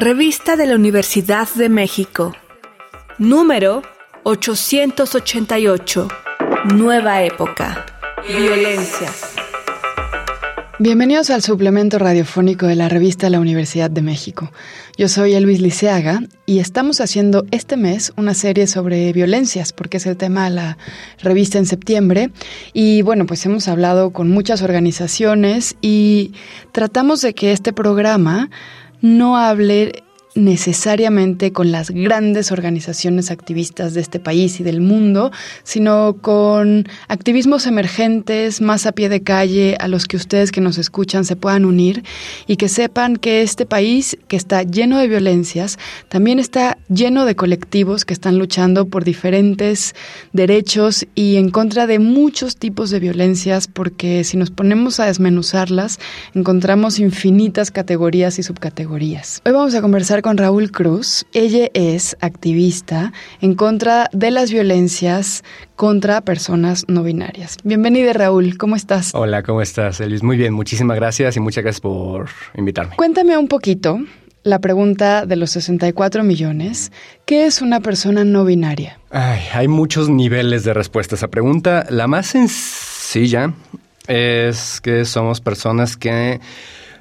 Revista de la Universidad de México. Número 888. Nueva época. Violencia. Bienvenidos al suplemento radiofónico de la revista la Universidad de México. Yo soy Elvis Liceaga y estamos haciendo este mes una serie sobre violencias, porque es el tema de la revista en septiembre. Y bueno, pues hemos hablado con muchas organizaciones y tratamos de que este programa no hable necesariamente con las grandes organizaciones activistas de este país y del mundo, sino con activismos emergentes más a pie de calle a los que ustedes que nos escuchan se puedan unir y que sepan que este país que está lleno de violencias también está lleno de colectivos que están luchando por diferentes derechos y en contra de muchos tipos de violencias porque si nos ponemos a desmenuzarlas encontramos infinitas categorías y subcategorías. Hoy vamos a conversar con Raúl Cruz. Ella es activista en contra de las violencias contra personas no binarias. Bienvenida Raúl, ¿cómo estás? Hola, ¿cómo estás, Elvis? Muy bien, muchísimas gracias y muchas gracias por invitarme. Cuéntame un poquito la pregunta de los 64 millones. ¿Qué es una persona no binaria? hay muchos niveles de respuesta a esa pregunta. La más sencilla es que somos personas que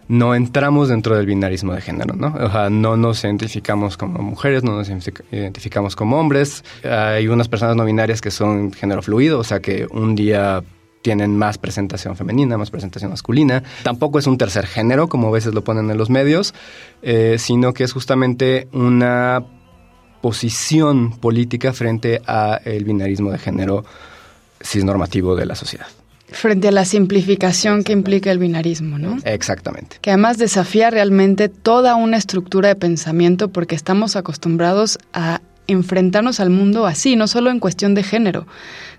no entramos dentro del binarismo de género, ¿no? O sea, no nos identificamos como mujeres, no nos identificamos como hombres. Hay unas personas no binarias que son género fluido, o sea, que un día tienen más presentación femenina, más presentación masculina. Tampoco es un tercer género, como a veces lo ponen en los medios, eh, sino que es justamente una posición política frente a el binarismo de género cisnormativo de la sociedad. Frente a la simplificación que implica el binarismo, ¿no? Exactamente. Que además desafía realmente toda una estructura de pensamiento porque estamos acostumbrados a enfrentarnos al mundo así, no solo en cuestión de género,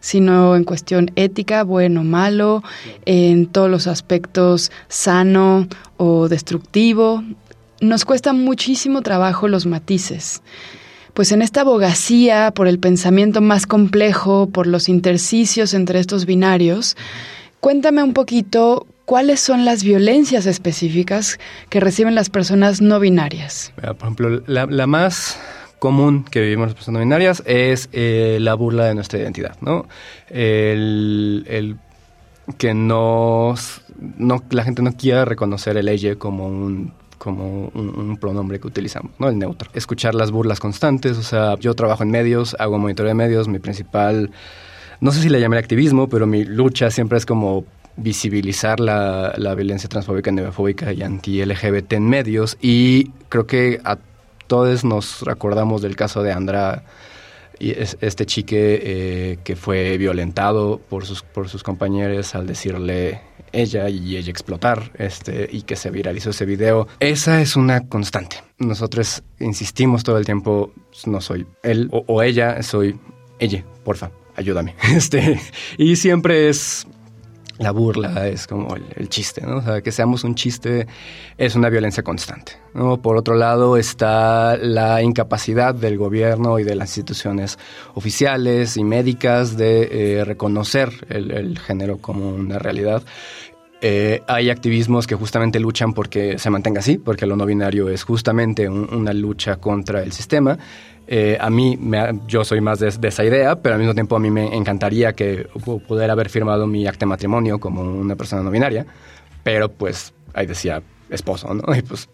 sino en cuestión ética, bueno, malo, en todos los aspectos sano o destructivo. Nos cuesta muchísimo trabajo los matices pues en esta abogacía por el pensamiento más complejo, por los intersticios entre estos binarios, cuéntame un poquito cuáles son las violencias específicas que reciben las personas no binarias. Por ejemplo, la, más común que vivimos las personas no binarias es eh, la burla de nuestra identidad, ¿no? El, que no, la gente no quiera reconocer el ella como un como un, pronombre que utilizamos, ¿no? El neutro. Escuchar las burlas constantes, o sea, yo trabajo en medios, hago monitoreo de medios, mi principal, no sé si le llame activismo, pero mi lucha siempre es como visibilizar la, la violencia transfóbica, neofóbica y anti-LGBT en medios y creo que a todos nos recordamos del caso de Andra y este chique eh, que fue violentado por sus, por sus compañeros al decirle ella y ella explotar este, y que se viralizó ese video. Esa es una constante. Nosotros insistimos todo el tiempo, no soy él o, ella, soy ella, porfa, ayúdame. Este, y siempre es la burla, es como el, chiste, ¿no? O sea, que seamos un chiste es una violencia constante, ¿no? Por otro lado está la incapacidad del gobierno y de las instituciones oficiales y médicas de eh, reconocer el, género como una realidad. Eh, hay activismos que justamente luchan porque se mantenga así, porque lo no binario es justamente una lucha contra el sistema. Eh, a mí, yo soy más de, esa idea, pero al mismo tiempo a mí me encantaría que pudiera haber firmado mi acta de matrimonio como una persona no binaria, pero pues ahí decía esposo, ¿no? Y pues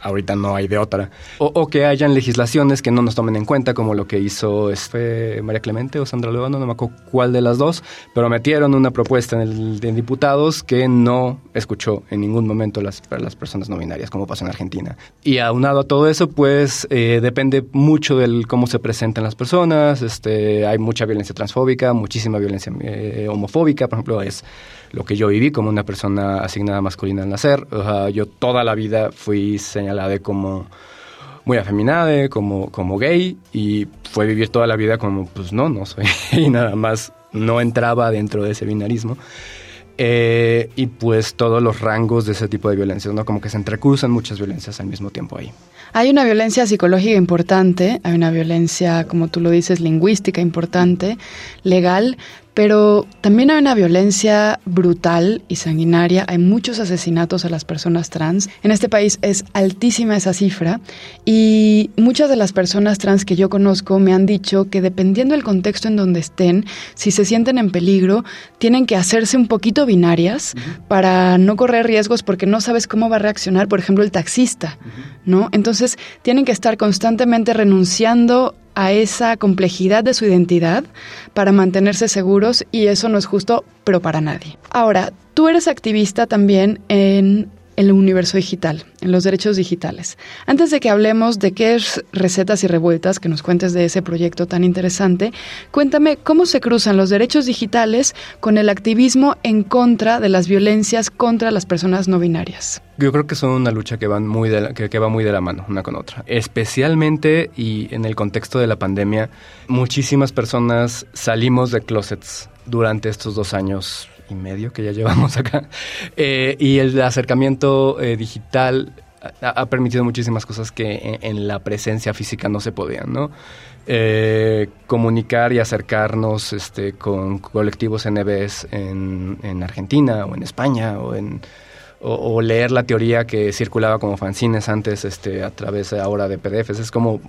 ahorita no hay de otra. O, que hayan legislaciones que no nos tomen en cuenta, como lo que hizo este, María Clemente o Sandra León, no me acuerdo cuál de las dos, pero metieron una propuesta en el de diputados que no escuchó en ningún momento las, las personas no binarias, como pasó en Argentina. Y aunado a todo eso, pues eh, depende mucho del cómo se presentan las personas, este, hay mucha violencia transfóbica, muchísima violencia eh, homofóbica, por ejemplo, es lo que yo viví como una persona asignada masculina al nacer. yo toda la vida fui señalada como muy afeminada, como, como gay, y fue vivir toda la vida como, pues no, no soy, y nada más no entraba dentro de ese binarismo. Eh, y pues todos los rangos de ese tipo de violencias, ¿no? Como que se entrecruzan muchas violencias al mismo tiempo ahí. Hay una violencia psicológica importante, hay una violencia, como tú lo dices, lingüística importante, legal, pero también hay una violencia brutal y sanguinaria, hay muchos asesinatos a las personas trans. En este país es altísima esa cifra y muchas de las personas trans que yo conozco me han dicho que dependiendo del contexto en donde estén, si se sienten en peligro, tienen que hacerse un poquito binarias para no correr riesgos porque no sabes cómo va a reaccionar, por ejemplo, el taxista, ¿no? Entonces, tienen que estar constantemente renunciando a esa complejidad de su identidad para mantenerse seguros y eso no es justo, pero para nadie. Ahora, tú eres activista también en el universo digital, en los derechos digitales. Antes de que hablemos de qué es Recetas y Revueltas, que nos cuentes de ese proyecto tan interesante, cuéntame cómo se cruzan los derechos digitales con el activismo en contra de las violencias contra las personas no binarias. Yo creo que son una lucha que, van muy que, que va muy de la mano una con otra. Especialmente y en el contexto de la pandemia, muchísimas personas salimos de closets durante estos dos años y medio que ya llevamos acá. Eh, y el acercamiento eh, digital ha, permitido muchísimas cosas que en, la presencia física no se podían, ¿no? Eh, comunicar y acercarnos este, con colectivos NBs en, en Argentina o en España o en... O, leer la teoría que circulaba como fanzines antes este, a través ahora de PDFs. Es como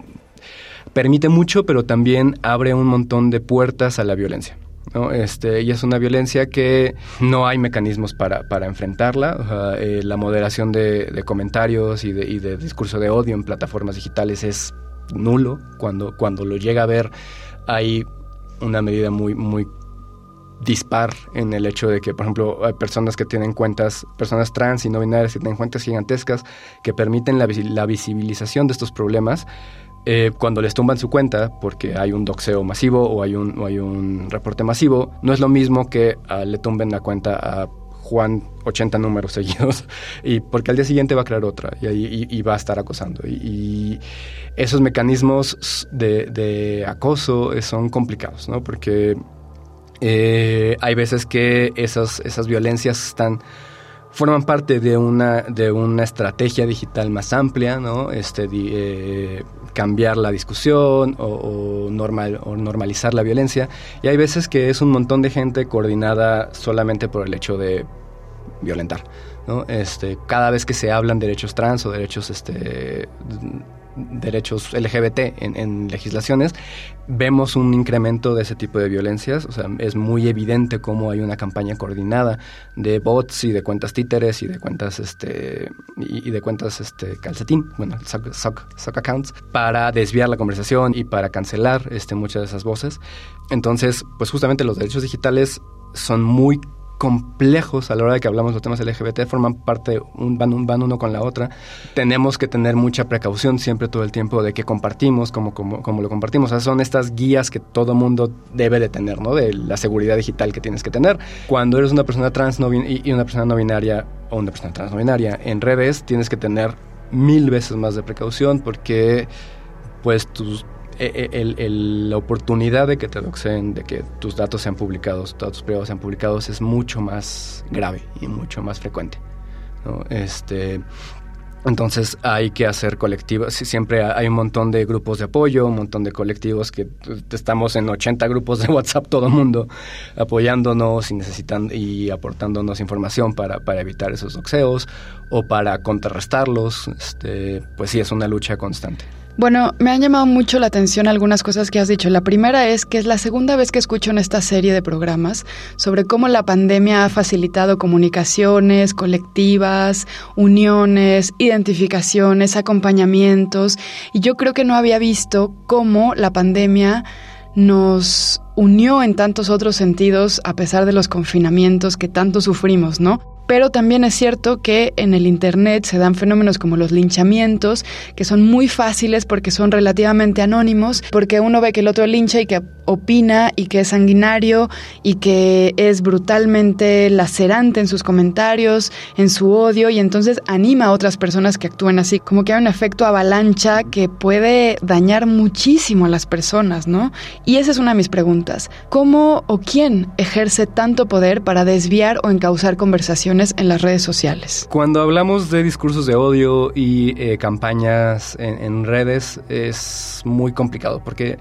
permite mucho, pero también abre un montón de puertas a la violencia. ¿No? Este, y es una violencia que no hay mecanismos para, enfrentarla. Eh, la moderación de, comentarios y de, discurso de odio en plataformas digitales es nulo. Cuando, cuando lo llega a ver, hay una medida muy, muy dispar en el hecho de que, por ejemplo, hay personas que tienen cuentas, personas trans y no binarias que tienen cuentas gigantescas que permiten la, la visibilización de estos problemas eh, cuando les tumban su cuenta porque hay un doxeo masivo o hay un, hay un reporte masivo, no es lo mismo que ah, le tumben la cuenta a Juan 80 números seguidos y porque al día siguiente va a crear otra y, va a estar acosando. Y, esos mecanismos de, acoso son complicados, ¿no? Porque eh, hay veces que esas, esas violencias están forman parte de una, de una estrategia digital más amplia, ¿no? Este, eh, cambiar la discusión o, normal, o normalizar la violencia. Y hay veces que es un montón de gente coordinada solamente por el hecho de violentar. ¿no? Este, cada vez que se hablan derechos trans o derechos este, derechos LGBT en, legislaciones, vemos un incremento de ese tipo de violencias. O sea, es muy evidente cómo hay una campaña coordinada de bots y de cuentas títeres y de cuentas este y, de cuentas este calcetín, bueno, sock, accounts, para desviar la conversación y para cancelar este, muchas de esas voces. Entonces, pues justamente los derechos digitales son muy complejos a la hora de que hablamos de temas LGBT, forman parte, un, van, van uno con la otra. Tenemos que tener mucha precaución siempre todo el tiempo de que compartimos, como, como, como lo compartimos. O son estas guías que todo mundo debe de tener, ¿no? De la seguridad digital que tienes que tener. Cuando eres una persona trans no, y una persona no binaria o una persona trans no binaria en redes, tienes que tener mil veces más de precaución porque pues tus eh, eh, la oportunidad de que te doxen, de que tus datos sean publicados, datos privados sean publicados, es mucho más grave y mucho más frecuente. Este, entonces hay que hacer colectivos, siempre hay un montón de grupos de apoyo, un montón de colectivos que estamos en 80 grupos de WhatsApp todo el mundo apoyándonos y necesitando y aportándonos información para, para evitar esos doxeos o para contrarrestarlos. Este, pues sí, es una lucha constante. Bueno, me han llamado mucho la atención algunas cosas que has dicho. La primera es que es la segunda vez que escucho en esta serie de programas sobre cómo la pandemia ha facilitado comunicaciones colectivas, uniones, identificaciones, acompañamientos. Y yo creo que no había visto cómo la pandemia nos unió en tantos otros sentidos a pesar de los confinamientos que tanto sufrimos, ¿no? Pero también es cierto que en el Internet se dan fenómenos como los linchamientos, que son muy fáciles porque son relativamente anónimos, porque uno ve que el otro lincha y que opina y que es sanguinario y que es brutalmente lacerante en sus comentarios, en su odio, y entonces anima a otras personas que actúen así, como que hay un efecto avalancha que puede dañar muchísimo a las personas, ¿no? Y esa es una de mis preguntas. ¿Cómo o quién ejerce tanto poder para desviar o encauzar conversaciones? En las redes sociales. Cuando hablamos de discursos de odio y eh, campañas en, redes es muy complicado porque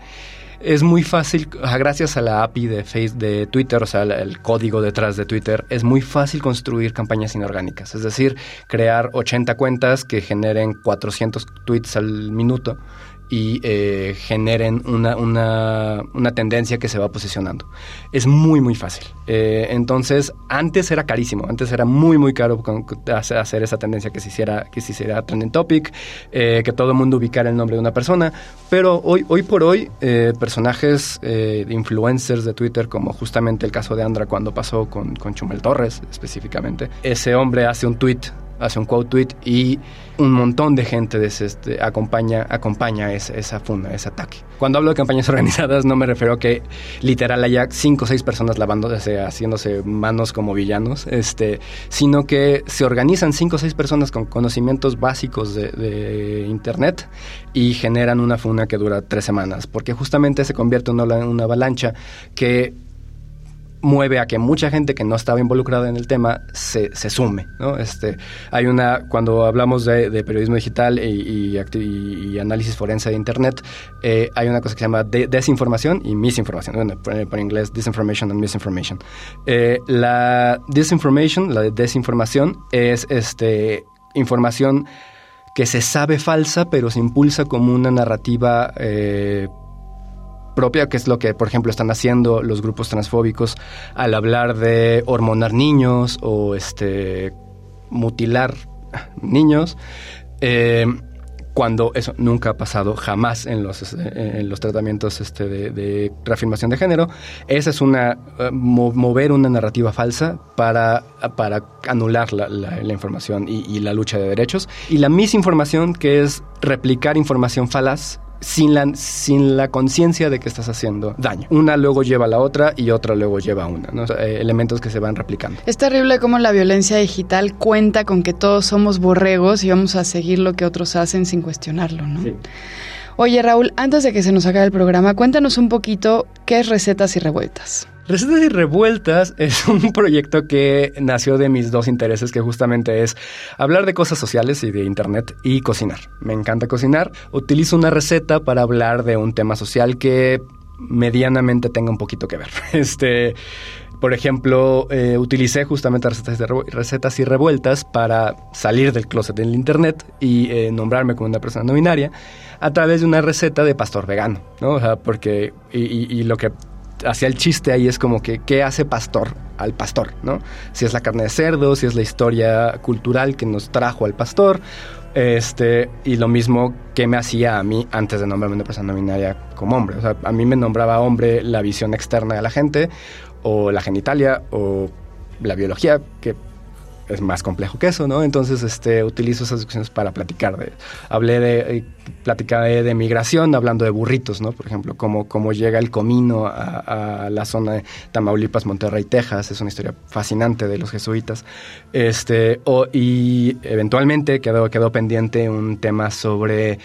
es muy fácil, gracias a la API de, face, de Twitter, o sea, el código detrás de Twitter, es muy fácil construir campañas inorgánicas. Es decir, crear 80 cuentas que generen 400 tweets al minuto y eh, generen una, una, una, tendencia que se va posicionando. Es muy, muy fácil. Eh, entonces, antes era carísimo, antes era muy, muy caro hacer esa tendencia que se hiciera, que se hiciera trending topic, eh, que todo el mundo ubicara el nombre de una persona, pero hoy, hoy por hoy, personajes influencers de Twitter, como justamente el caso de Andra cuando pasó con, con Chumel Torres específicamente, ese hombre hace un tweet hace un quote tweet y un montón de gente este, acompaña, acompaña esa, funda, ese ataque. Cuando hablo de campañas organizadas no me refiero a que literal haya cinco o seis personas lavándose, haciéndose manos como villanos, este, sino que se organizan cinco o seis personas con conocimientos básicos de, de Internet y generan una funda que dura tres semanas, porque justamente se convierte en una, una avalancha que mueve a que mucha gente que no estaba involucrada en el tema se, se sume. ¿no? Este, hay una, cuando hablamos de, periodismo digital y, análisis forense de Internet, eh, hay una cosa que se llama desinformación y misinformación. Bueno, por, inglés, disinformation and misinformation. Eh, la disinformation, la desinformación, es este, información que se sabe falsa, pero se impulsa como una narrativa eh, propia, que es lo que, por ejemplo, están haciendo los grupos transfóbicos al hablar de hormonar niños o este mutilar niños. Eh, cuando eso nunca ha pasado jamás en los, en los tratamientos este, de, reafirmación de género. Esa es una, eh, mover una narrativa falsa para, para anular la, la, información y, y, la lucha de derechos. Y la misinformación, que es replicar información falaz sin la, sin la conciencia de que estás haciendo daño. Una luego lleva a la otra y otra luego lleva a una, eh, elementos que se van replicando. Es terrible cómo la violencia digital cuenta con que todos somos borregos y vamos a seguir lo que otros hacen sin cuestionarlo, ¿no? Oye, Raúl, antes de que se nos acabe el programa, cuéntanos un poquito qué es Recetas y Revueltas. Recetas y Revueltas es un proyecto que nació de mis dos intereses, que justamente es hablar de cosas sociales y de Internet y cocinar. Me encanta cocinar. Utilizo una receta para hablar de un tema social que medianamente tenga un poquito que ver. Este, por ejemplo, eh, utilicé justamente recetas, recetas, y revueltas para salir del closet en el Internet y eh, nombrarme como una persona no binaria a través de una receta de pastor vegano, ¿no? O sea, porque, y lo que hacía el chiste ahí es como que, ¿qué hace pastor al pastor? ¿no? Si es la carne de cerdo, si es la historia cultural que nos trajo al pastor, este, y lo mismo que me hacía a mí antes de nombrarme una persona binaria como hombre. O sea, a mí me nombraba hombre la visión externa de la gente, o la genitalia, o la biología, que es más complejo que eso, ¿no? Entonces, este, utilizo esas discusiones para platicar de, hablé de, eh, de, migración, hablando de burritos, ¿no? Por ejemplo, cómo, cómo llega el comino a, la zona de Tamaulipas, Monterrey, Texas, es una historia fascinante de los jesuitas, este, y eventualmente quedó, quedó pendiente un tema sobre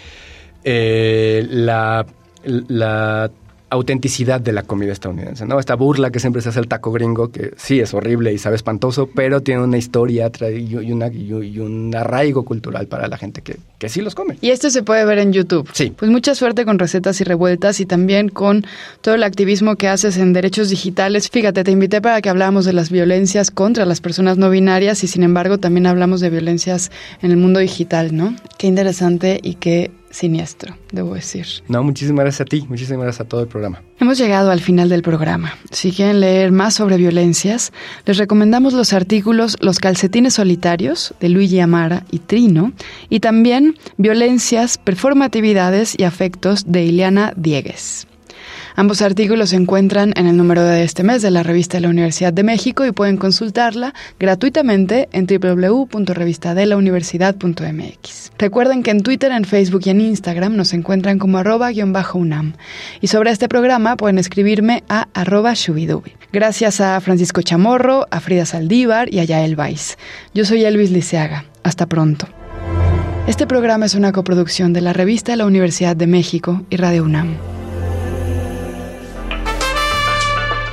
eh, la la autenticidad de la comida estadounidense, ¿no? Esta burla que siempre se hace el taco gringo, que sí es horrible y sabe espantoso, pero tiene una historia y, una, y un arraigo cultural para la gente que, que sí los come. Y esto se puede ver en YouTube. Sí. Pues mucha suerte con recetas y revueltas y también con todo el activismo que haces en derechos digitales. Fíjate, te invité para que habláramos de las violencias contra las personas no binarias y sin embargo también hablamos de violencias en el mundo digital, ¿no? Qué interesante y qué siniestro, debo decir. No, muchísimas gracias a ti, muchísimas gracias a todo el programa. Hemos llegado al final del programa. Si quieren leer más sobre violencias, les recomendamos los artículos Los calcetines solitarios de Luigi Amara y Trino y también Violencias, performatividades y afectos de Ileana Diegues. Ambos artículos se encuentran en el número de este mes de la revista de la Universidad de México y pueden consultarla gratuitamente en www.revistadelauniversidad.mx. Recuerden que en Twitter, en Facebook y en Instagram nos encuentran como arroba-unam. Y sobre este programa pueden escribirme a arroba shubidubi. Gracias a Francisco Chamorro, a Frida Saldívar y a Yael Weiss. Yo soy Elvis Liceaga. Hasta pronto. Este programa es una coproducción de la revista de la Universidad de México y Radio UNAM.